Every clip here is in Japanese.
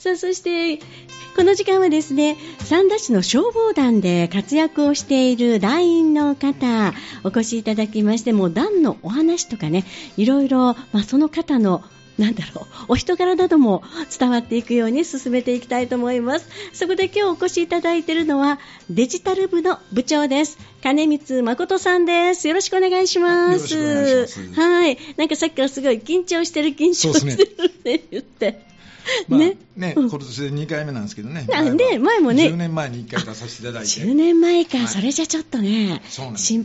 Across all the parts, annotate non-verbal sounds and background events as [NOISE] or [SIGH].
さあ、そして、この時間はですね、三田市の消防団で活躍をしている団員の方、お越しいただきまして、もう団のお話とかね、いろいろ、まあ、その方のなんだろう、お人柄なども伝わっていくように進めていきたいと思います。そこで今日お越しいただいているのは、デジタル部の部長です。金光誠さんです。よろしくお願いします。はい。なんかさっきからすごい緊張してる、緊張してるって言って。まあ、ね、ね、今年で2回目なんですけどね。なんで、前もね。10年前に1回出させていただいて。10年前か、はい、それじゃちょっとね、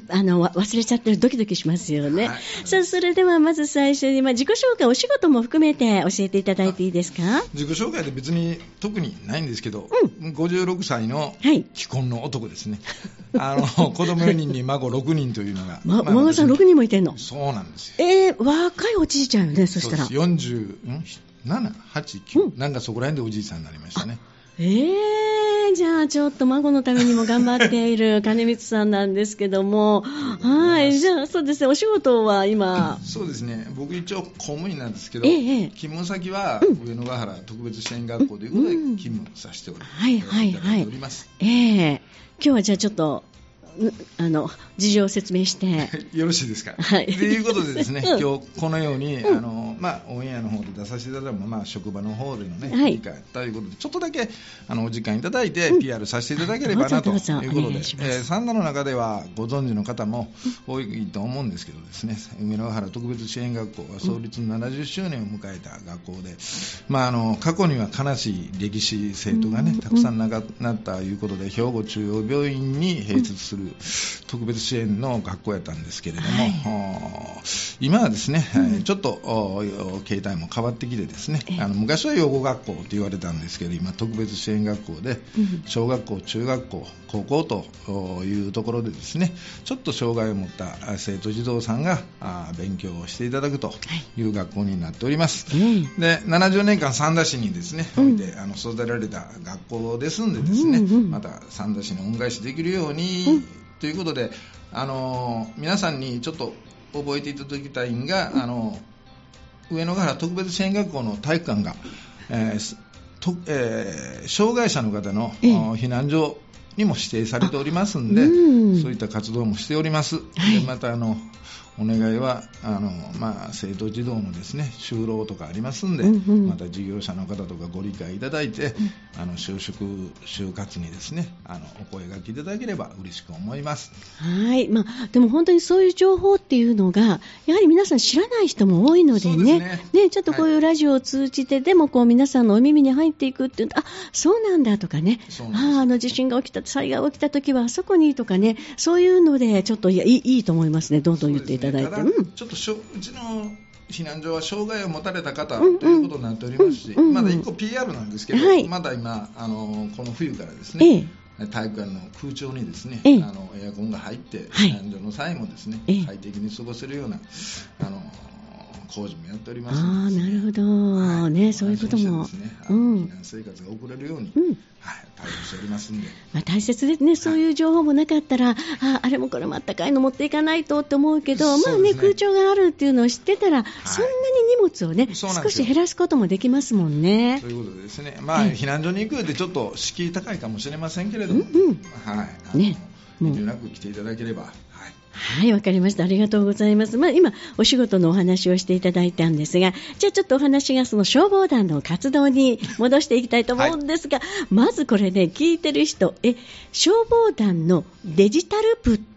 あの忘れちゃってる、ドキドキしますよね。はい、さあ、それではまず最初に、まあ、自己紹介、お仕事も含めて教えていただいていいですか？自己紹介で別に特にないんですけど、うん、56歳の既婚の男ですね。はい、あの子供4人に孫6人というのが。[LAUGHS] ま、孫さん6人もいてんの？そうなんですよ。えー、若いおじいちゃんよね、そしたら。そうです40、ん？7、8、9、う。ん、なんかそこら辺でおじいさんになりましたね。えー、じゃあちょっと孫のためにも頑張っている金光さんなんですけども、はい、じゃあそうですね、お仕事は今、[LAUGHS] そうですね、僕一応公務員なんですけど、ええ、勤務先は上野ヶ原特別支援学校ということで勤務させております。はいはい。はい。ええ。今日はじゃあちょっとあの事情を説明して。[LAUGHS] よろしいですか？はい、ということでですね、[LAUGHS] うん、今日このように、うん、あのまあ、オンエアの方で出させていただいたまあ、職場の方でのね、はい、ということでちょっとだけあのお時間いただいて、PR させていただければなということで、えー、三田の中ではご存知の方も多いと思うんですけどですね梅の原特別支援学校は創立70周年を迎えた学校で、まあ、あの過去には悲しい歴史生徒がねたくさん亡くなったということで兵庫中央病院に併設する特別支援の学校やったんですけれども、はい、今はですね、うん、ちょっと形態も変わってきてですねあの昔は養護学校と言われたんですけど今特別支援学校で小学校中学校高校というところでですねちょっと障害を持った生徒児童さんが勉強をしていただくとい。う学校になっております、はい、で70年間三田市にですね、おいてあの育てられた学校ですんでですね、また三田市に恩返しできるように、ということで、あの皆さんにちょっと覚えていただきたいんが、あの上野ヶ原特別支援学校の体育館が、えーとえー、障害者の方の、避難所にも指定されておりますんで、うん、そういった活動もしております。はい、でまたあのお願いはあの、まあ、生徒児童のですね就労とかありますんで、うんうん、また事業者の方とかご理解いただいて、うん、あの就職就活にですねあのお声がけいただければ嬉しく思います。はい、まあ、でも本当にそういう情報っていうのがやはり皆さん知らない人も多いのでね。ね、ね、ちょっとこういうラジオを通じて、はい、でもこう皆さんのお耳に入っていくっていうあそうなんだとかね。ああの地震が起きた災害が起きた時はあそこにとかね。そういうのでちょっといいいいと思いますね。どんどん言っていたただいて、うん、ちょっとしょうちの避難所は障害を持たれた方ということになっておりますし、まだ1個 PR なんですけど、はい、まだ今あの、この冬からですね、ええ、体育館の空調にですね、ええ、あのエアコンが入って、避難所の際もですね、快適に過ごせるようなあの工事もやっておりますあなるほど、はい、ね、そういうことも、ね、うん、避難生活が送れるように、うん、はい、対応しておりますんで、まあ、大切ですね、そういう情報もなかったら、はい、ああれもこれもあったかいの持っていかないとって思うけど、ね、まあね、空調があるっていうのを知ってたら、はい、そんなに荷物をね、少し減らすこともできますもんね。ということですね、まあ、避難所に行くでちょっと敷居高いかもしれませんけれども、うんうん、はい、ね、遠慮なく来ていただければ。はいはい、わかりました。ありがとうございます。まあ、今、お仕事のお話をしていただいたんですが、じゃあちょっとお話がその消防団の活動に戻していきたいと思うんですが、はい、まずこれね、聞いてる人、え、消防団のデジタル部って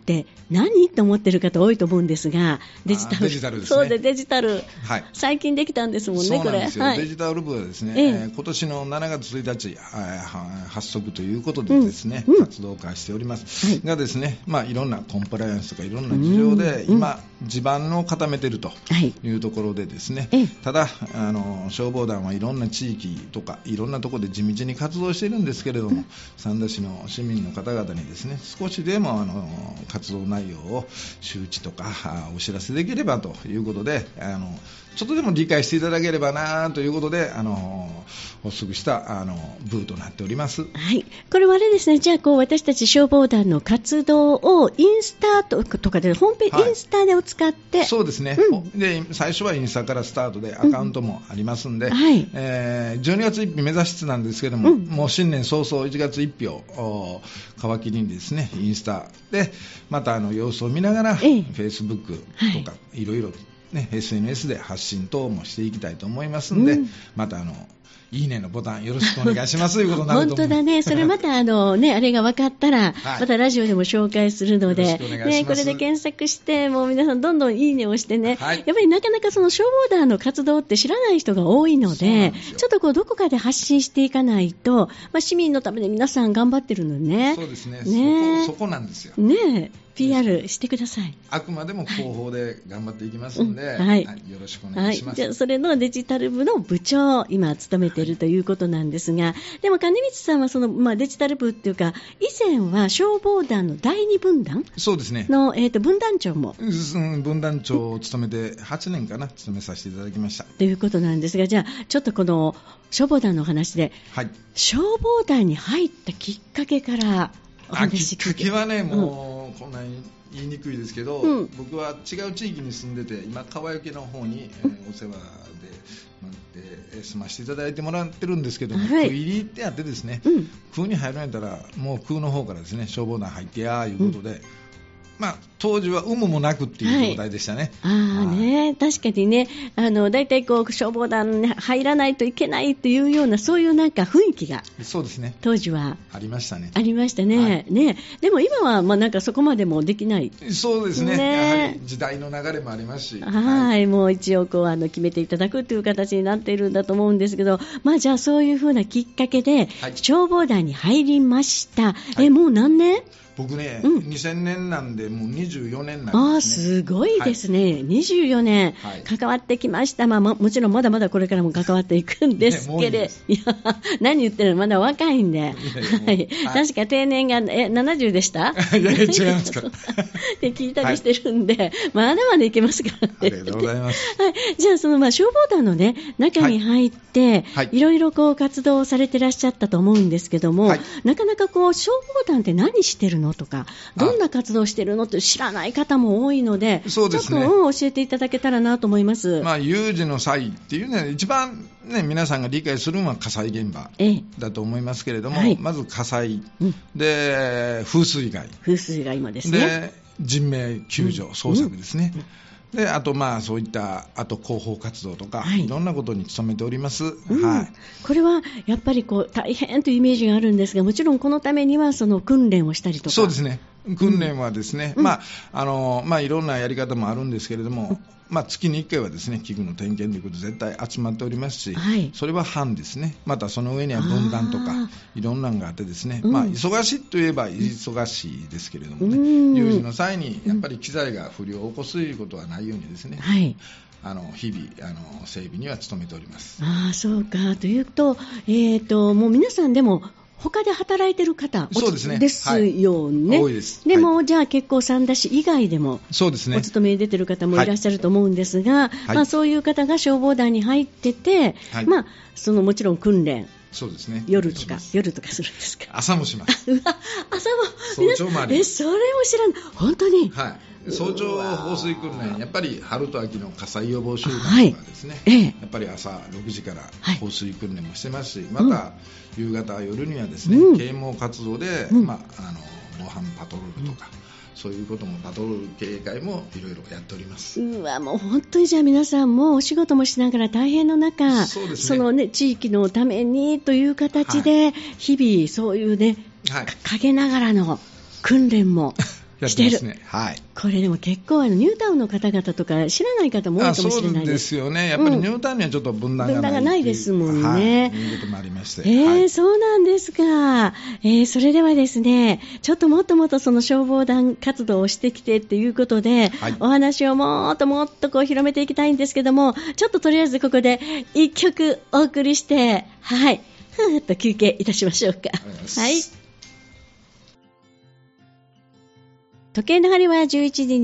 何と思ってる方多いと思うんですが、デジタル。デジタルですね。そうで、デジタル。はい。最近できたんですもんね、これ。はい、デジタル部はですね、えー、今年の7月1日、発足ということでですね、うん、活動化しております。はい、がですね、まあ、いろんなコンプライアンスとかいろんな事情で、今、地盤を固めているというところでですね、はい、ただあの、消防団はいろんな地域とか、いろんなところで地道に活動しているんですけれども、三田市の市民の方々にですね、少しでもあの活動内容を周知とかお知らせできればということで、あのちょっとでも理解していただければなということで、あの発足したあのブーとなっております。はい。これはあれですね、じゃあこう私たち消防団の活動をインスタとかで、ホームページ、はい、インスタでお伝使って。そうですね、うん、で最初はインスタからスタートでアカウントもありますんで、うん。はい、えー、12月1日目指しつつなんですけども、うん、もう新年早々1月1日を皮切りにですねインスタでまたあの様子を見ながら、フェイスブックとか、はい、いろいろね、SNS で発信等もしていきたいと思いますんで、うん、またあのいいねのボタンよろしくお願いしますということになると本当だね、それまたあの、ね、あれが分かったら、はい、またラジオでも紹介するので、ね、これで検索して、もう皆さんどんどんいいねをしてね、はい、やっぱりなかなかその消防団の活動って知らない人が多いので、ちょっとこうどこかで発信していかないと、まあ、市民のために皆さん頑張ってるのね。そうですね。ね。そこそこなんですよ。ね PR してください。あくまでも広報で頑張っていきますので、はい、はい、よろしくお願いします。はい、じゃそれのデジタル部の部長、今務めているということなんですが、でも金光さんはその、まあ、デジタル部っていうか、以前は消防団の第二分団そうですね。の、えっ、ー、と、分団長も。うん、分団長を務めて8年かな、務めさせていただきました。ということなんですが、じゃあ、ちょっとこの消防団の話で、はい、消防団に入ったきっかけから、きっかけはね、もう、うん、こんなに言いにくいですけど、うん、僕は違う地域に住んでて今川除の方に、えー、お世話でなって住ませていただいてもらってるんですけども、はい、区入りってあってですね、うん、区に入るんやったらもう区の方からですね消防団入ってやーいうことで、まあ、当時は有無もなくっていう状態でしたね。はい、ああね、確かにね、あの、大体こう、消防団に入らないといけないっていうような、そういうなんか雰囲気が。そうですね。当時は。ありましたね。ありましたね。はい、ね。でも今は、まあなんかそこまでもできない。そうですね。ねやはり時代の流れもありますし。はい、もう一応こう、あの、決めていただくという形になっているんだと思うんですけど、まあじゃあそういうふうなきっかけで、消防団に入りました。え、もう何年？僕ね、うん、2000年なんで、もう24年なんです、ね、あすごいですね、はい、24年、関わってきました、まあ、もちろんまだまだこれからも関わっていくんですけれど、いや [LAUGHS] 何言ってるの、まだ若いんで、はい、確か定年がえ70でした？いやいや、違いますか。ら。[LAUGHS] って聞いたりしてるんで、はい、まだまだいけますからね。ありがとうございます。[LAUGHS] はい、じゃあ、そのまあ消防団の、ね、中に入って、はい、い。ろいろこう活動されてらっしゃったと思うんですけども、なかなかこう消防団って何してるのとか、どんな活動してるのって知らない方も多いので、そうですね、ちょっと教えていただけたらなと思います。まあ、有事の際っていうのは、一番、ね、皆さんが理解するのは火災現場だと思いますけれども、はい、まず火災、うん、で風水害、風水害もですね。で人命救助、捜索ですね。うんうんであと、まあ、そういったあと広報活動とか、はい、いろんなことに努めております、うん、はい、これはやっぱりこう大変というイメージがあるんですがもちろんこのためにはその訓練をしたりとか。そうですね。訓練はですね、うん、まああのまあ、いろんなやり方もあるんですけれども、まあ、月に1回はですね器具の点検ということで絶対集まっておりますし、はい、それは班ですね、またその上には分断とか、いろんなのがあって、ですね、まあ、忙しいといえば忙しいですけれどもね、有事の際にやっぱり機材が不良を起こすということはないようにですね、はい、あの日々あの整備には努めております。あそうか。というと,、えーともう皆さんでも他で働いてる方そうですね。ですよね、はい、でも、はい、じゃあ結構三田市以外でもそうですね。お勤めに出てる方もいらっしゃると思うんですが、はい、まあ、そういう方が消防団に入ってて、まあ、そのもちろん訓練。そうですね。夜とか、夜とかするんですか？朝もします。朝も、早朝もあります。え、それも知らない。本当にはい。早朝放水訓練、やっぱり春と秋の火災予防週間とかですね、はい、やっぱり朝6時から放水訓練もしてますし、また夕方、夜にはですね、うん、啓蒙活動で、うん、まあ、あの防犯パトロールとか、そういうこともパトロール警戒もいろいろやっております。うわもう本当にじゃあ皆さんもお仕事もしながら大変の中そうです、ね、そのね地域のためにという形で、日々そういうね、はい、陰ながらの訓練も [LAUGHS] してる。ね。はい。これでも結構あのニュータウンの方々とか知らない方も多いかもしれないです。そうですよね。やっぱりニュータウンにはちょっと分断がない、分断がないですもんね。はい、いうこともありまして。えー、はい、そうなんですか。えー、それではですね、ちょっともっともっとその消防団活動をしてきてっていうことで、はい、お話をもっともっとこう広めていきたいんですけども、ちょっととりあえずここで一曲お送りして、はい、ふーっと休憩いたしましょうか。はい。時計の針は11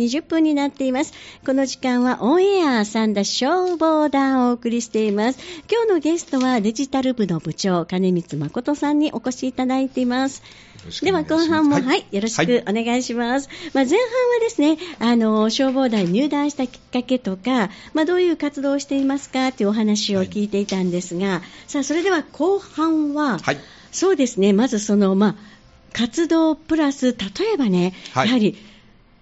時20分になっています。この時間はオンエア三田消防団をお送りしています。今日のゲストはデジタル部の部長、金光誠さんにお越しいただいています。では後半も、はい、はい、よろしくお願いします。はい、まあ、前半はですね、あの、消防団入団したきっかけとか、まあ、どういう活動をしていますかというお話を聞いていたんですが、はい、さあ、それでは後半は、そうですね、まずその、まあ、活動プラス、例えばね、はい、やはり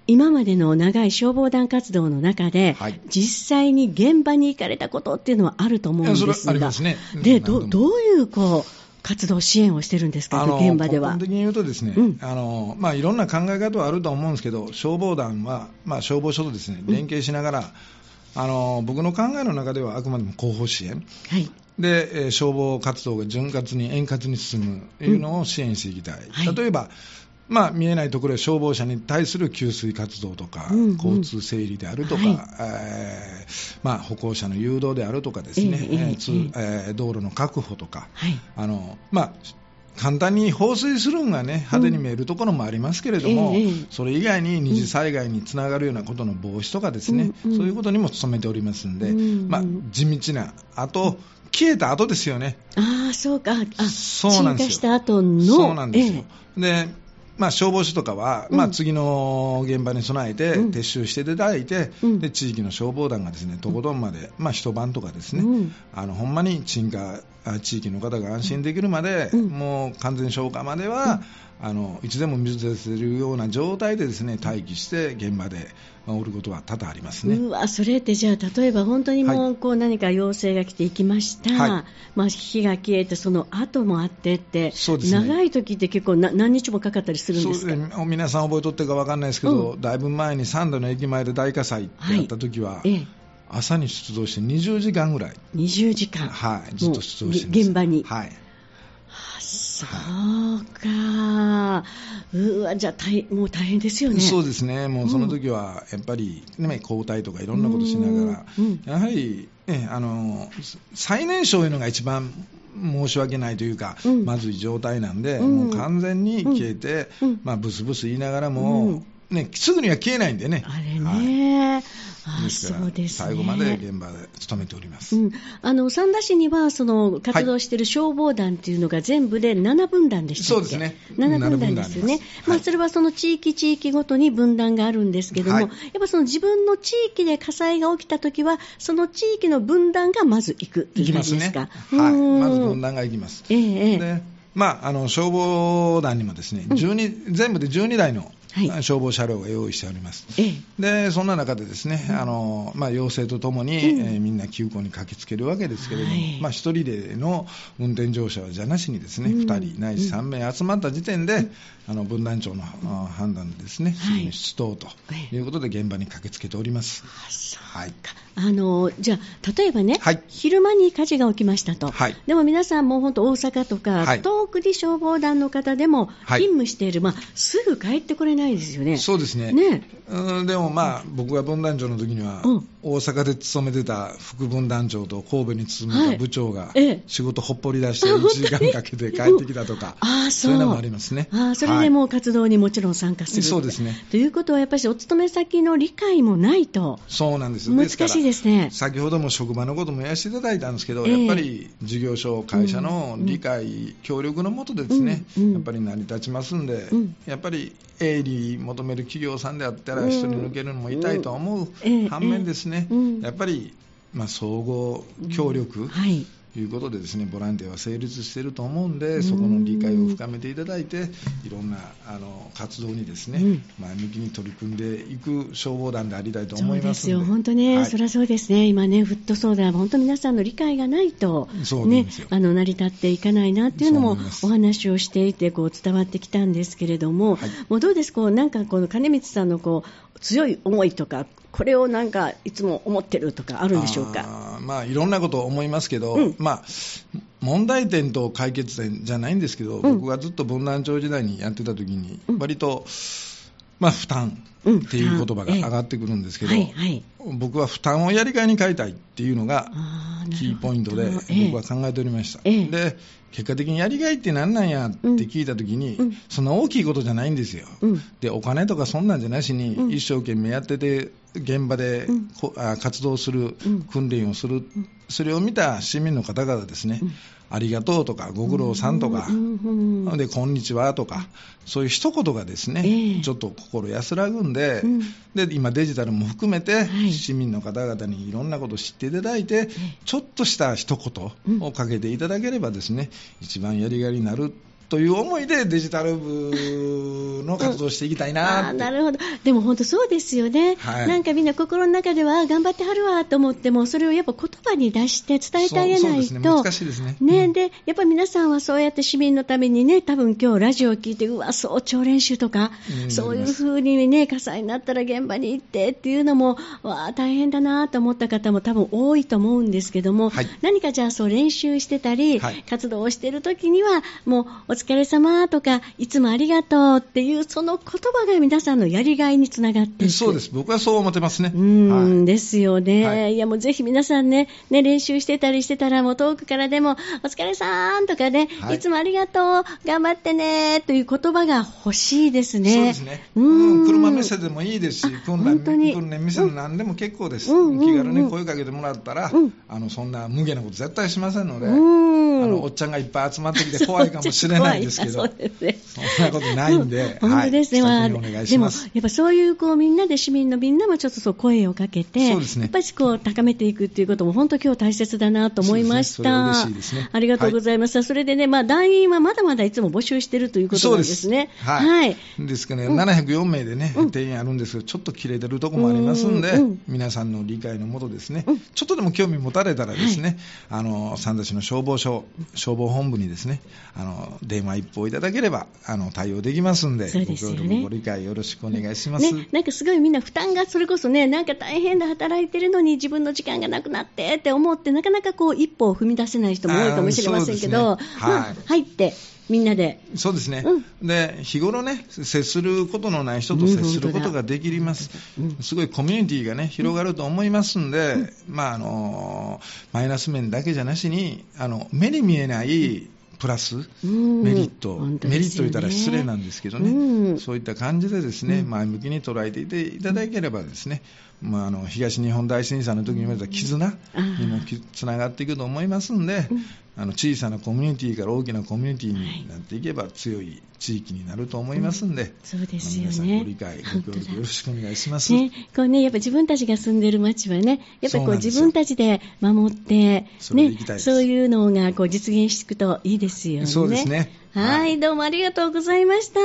今までの長い消防団活動の中で、はい、実際に現場に行かれたことっていうのはあると思うんですが、ね。で、どどういうこう活動支援をしてるんですか、現場では。基本的に言うとですね、うん、あのまあ、いろんな考え方はあると思うんですけど、消防団は、まあ、消防署とですね連携しながら、うんあの僕の考えの中ではあくまでも後方支援、はい、で、えー、消防活動が潤滑に円滑に進むというのを支援していきたい、うんはい、例えば、まあ、見えないところで消防車に対する給水活動とか、うんうん、交通整理であるとか、はい、えー、まあ、歩行者の誘導であるとかですね、えー、えー、道路の確保とか、はい、あのまあ、簡単に放水するんがね派手に見えるところもありますけれども、それ以外に二次災害につながるようなことの防止とかですね、うんそういうことにも努めておりますんで、うんまあ、地道なあと消えた後ですよね。ああ、そうか。あ、そうなんですよ。した後の。そうなんですよ。えで、まあ、消防署とかは、まあ、次の現場に備えて撤収していただいて、うん、で地域の消防団がですねとことんまで、まあ、一晩とかですね、うん、あのほんまに鎮火地域の方が安心できるまで、うん、もう完全消火までは、あのいつでも水出せるような状態でですね待機して現場でおることは多々ありますね。うわそれってじゃあ例えば本当にもうこう何か要請が来ていきました、はい、まあ、火が消えてその後もあってってそうです、ね、長い時って結構何日もかかったりするんですか？そう皆さん覚えとってるか分かんないですけど、うん、だいぶ前に三度の駅前で大火災ってやった時は、はい、ええ朝に出動して20時間ぐらい。20時間。はいずっと出動して現場に。はい。そうか、うわ、じゃあ大、もう大変ですよね。そうですね、もうその時はやっぱり、ね、交代とかいろんなことしながら、うん、やはり、ね、あの最年少いうのが一番申し訳ないというか、うん、まずい状態なんで、うん、もう完全に消えて、まあ、ブスブス言いながらも、ね、すぐには消えないんでね。あれね、はい。あそうです、ね、最後まで現場で勤めております、うん、あの三田市にはその活動してい。る消防団というのが全部で7分団でしたっけ、そうですね。7分団ですよね、まあ、それはその地域地域ごとに分断があるんですけども、はい、やっぱその自分の地域で火災が起きたときはその地域の分断がまず行く行きますね。はい、まず分断が行きます、えー、でまあ、あの消防団にもですね、12、うん、全部で12台のはい、消防車両が用意しております、ええ、でそんな中でですね、あのまあ、要請とともに、うん、えー、みんな急行に駆けつけるわけですけれども、はい、まあ、1人での運転乗車はじゃなしにですね、うん、2人ないし3名集まった時点で、うん、あの分団長の、判断でですね、すぐに出動ということで現場に駆けつけております。はい、あのじゃあ例えばね、はい、昼間に火事が起きましたと、はい、でも皆さんも本当大阪とか、はい、遠くに消防団の方でも勤務している、まあ、すぐ帰ってこれないですよね。そうですね。ね。うんでもまあ、僕が分団長の時には、うん、大阪で勤めてた副分団長と神戸に勤めた部長が、仕事ほっぽり出して [LAUGHS] 1時間かけて帰ってきたとか、[LAUGHS] あそう。いうのもありますね。あそれでも活動にもちろん参加する、そうですね。ということは、やっぱりお勤め先の理解もないと、そうなんです。難しいですね。先ほども職場のこともやらせていただいたんですけど、えー、やっぱり事業所、会社の理解、うん、協力のもとでですね、うん、やっぱり成り立ちますんで、うん、やっぱり営利求める企業さんであったら、人に抜けるのも痛いと思う反面ですね、やっぱり、まあ、総合協力、はいいうことでですねボランティアは成立していると思うんで、そこの理解を深めていただいて、いろんなあの活動にですね、うん、前向きに取り組んでいく消防団でありたいと思いますそうですよ、本当ね、はい、そりゃそうですね、今ね、フット相談、本当皆さんの理解がないと、ね、あの成り立っていかないなっていうのもお話をしていてこう伝わってきたんですけれども、はい、もうどうですこうなんかこの金光さんのこう強い思いとかこれをなんかいつも思ってるとかあるんでしょうか？まあいろんなこと思いますけど、うん、まあ問題点と解決点じゃないんですけど、うん、僕がずっと分断町時代にやってた時に、割と、まあ、負担っていう言葉が上がってくるんですけど、僕は負担をやりがいに変えたいっていうのがキーポイントで僕は考えておりました、えー、で結果的にやりがいって何なんやって聞いた時に、うん、そんな大きいことじゃないんですよ、うん、でお金とかそんなんじゃなしに、一生懸命やってて現場で、活動する、訓練をする、それを見た市民の方々ですね、ありがとうとか、ご苦労さんとか、で、こんにちはとか、そういう一言がですね、えー、ちょっと心安らぐんで、うん、で、今デジタルも含めて、市民の方々にいろんなことを知っていただいて、ちょっとした一言をかけていただければですね、一番やりがいになるという思いでデジタル部の活動をしていきたいな、うん、なるほど、でも本当そうですよね、はい、なんかみんな心の中では頑張ってはるわと思っても、それをやっぱ言葉に出して伝えてあげないと、ね、難しいですね。ね、でやっぱり皆さんはそうやって市民のためにね、多分今日ラジオを聞いて、うわ、早朝練習とか、うん、そういうふうにね、火災になったら現場に行ってっていうのも、わあ、大変だなと思った方も多分多いと思うんですけども、はい、何かじゃあそう練習してたり、はい、活動をしている時には、もうお疲れ様とか、いつもありがとうっていう、その言葉が皆さんのやりがいにつながってそうです、僕はそう思ってますね。うん、はい、ですよね、はい、いやもうぜひ皆さんね、ね練習してたりしてたら、もう遠くからでも、お疲れさんとかね、はい、いつもありがとう、頑張ってねという言葉が欲しいですね。そうですね。うん、車見せでもいいですし、訓練訓練見せで何でも結構です、うん、気軽に声かけてもらったら、うん、あのそんな無下なこと絶対しませんので、あのおっちゃんがいっぱい集まってきて怖いかもしれないですけど、そうですね。そんなことないんで、うん、本当ですね、はい、お願いします。でも、やっぱそういうこうみんなで市民のみんなもちょっとそう声をかけて、そうですね。やっぱりこう高めていくっていうことも本当今日大切だなと思いました。嬉しいですね。ありがとうございました。はい、それでね、まあ団員はまだまだいつも募集してるということなんですね。すはい。はい、ですかね、うん、704名でね、定員あるんですけど、ちょっと切れてるところもありますんで、うん、皆さんの理解のもとですね、うん、ちょっとでも興味持たれたらですね、はい、あの三田市の消防署消防本部にですね、あの電話一報いただければあの対応できますんで、そうですよね、ご理解よろしくお願いします、ね、なんかすごいみんな負担がそれこそね、なんか大変で働いてるのに自分の時間がなくなってって思って、なかなかこう一歩を踏み出せない人も多いかもしれませんけど、ねはい、まあ、入ってみんなで。そうですね、うん、で日頃ね、接することのない人と接することができます、うん、すごいコミュニティがね、広がると思いますんで、うん、まああのマイナス面だけじゃなしに、あの目に見えないプラス、メリット、ね、メリット言ったら失礼なんですけどね、うん、そういった感じでですね、うん、前向きに捉えていていただければですね、まあ、あの東日本大震災の時に言われた絆にもつながっていくと思いますんで、あの小さなコミュニティから大きなコミュニティになっていけば強い地域になると思いますんで、うん、そうですよね。皆さんご理解、ご協力よろしくお願いします。ね、こうね、やっぱ自分たちが住んでる街はね、やっぱこう自分たちで守って、ね、そういうのがこう実現していくといいですよね。そうですね。はい、どうもありがとうございました。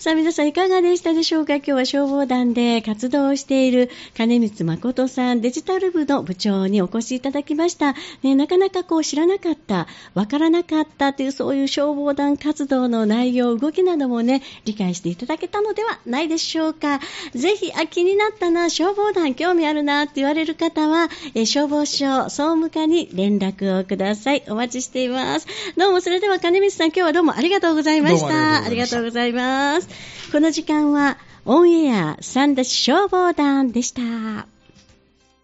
さあ、皆さんいかがでしたでしょうか？今日は消防団で活動している金光誠さん、デジタル部の部長にお越しいただきました。ね、なかなかこう知らなかった、わからなかったというそういう消防団活動の内容、動きなどもね、理解していただけたのではないでしょうか。ぜひ、あ、気になったな、消防団興味あるなって言われる方は、え消防署総務課に連絡をください。お待ちしています。どうも、それでは金光さん、今日はどうもありがとうございました。ありがとうございます。この時間は、オンエア三田市消防団でした。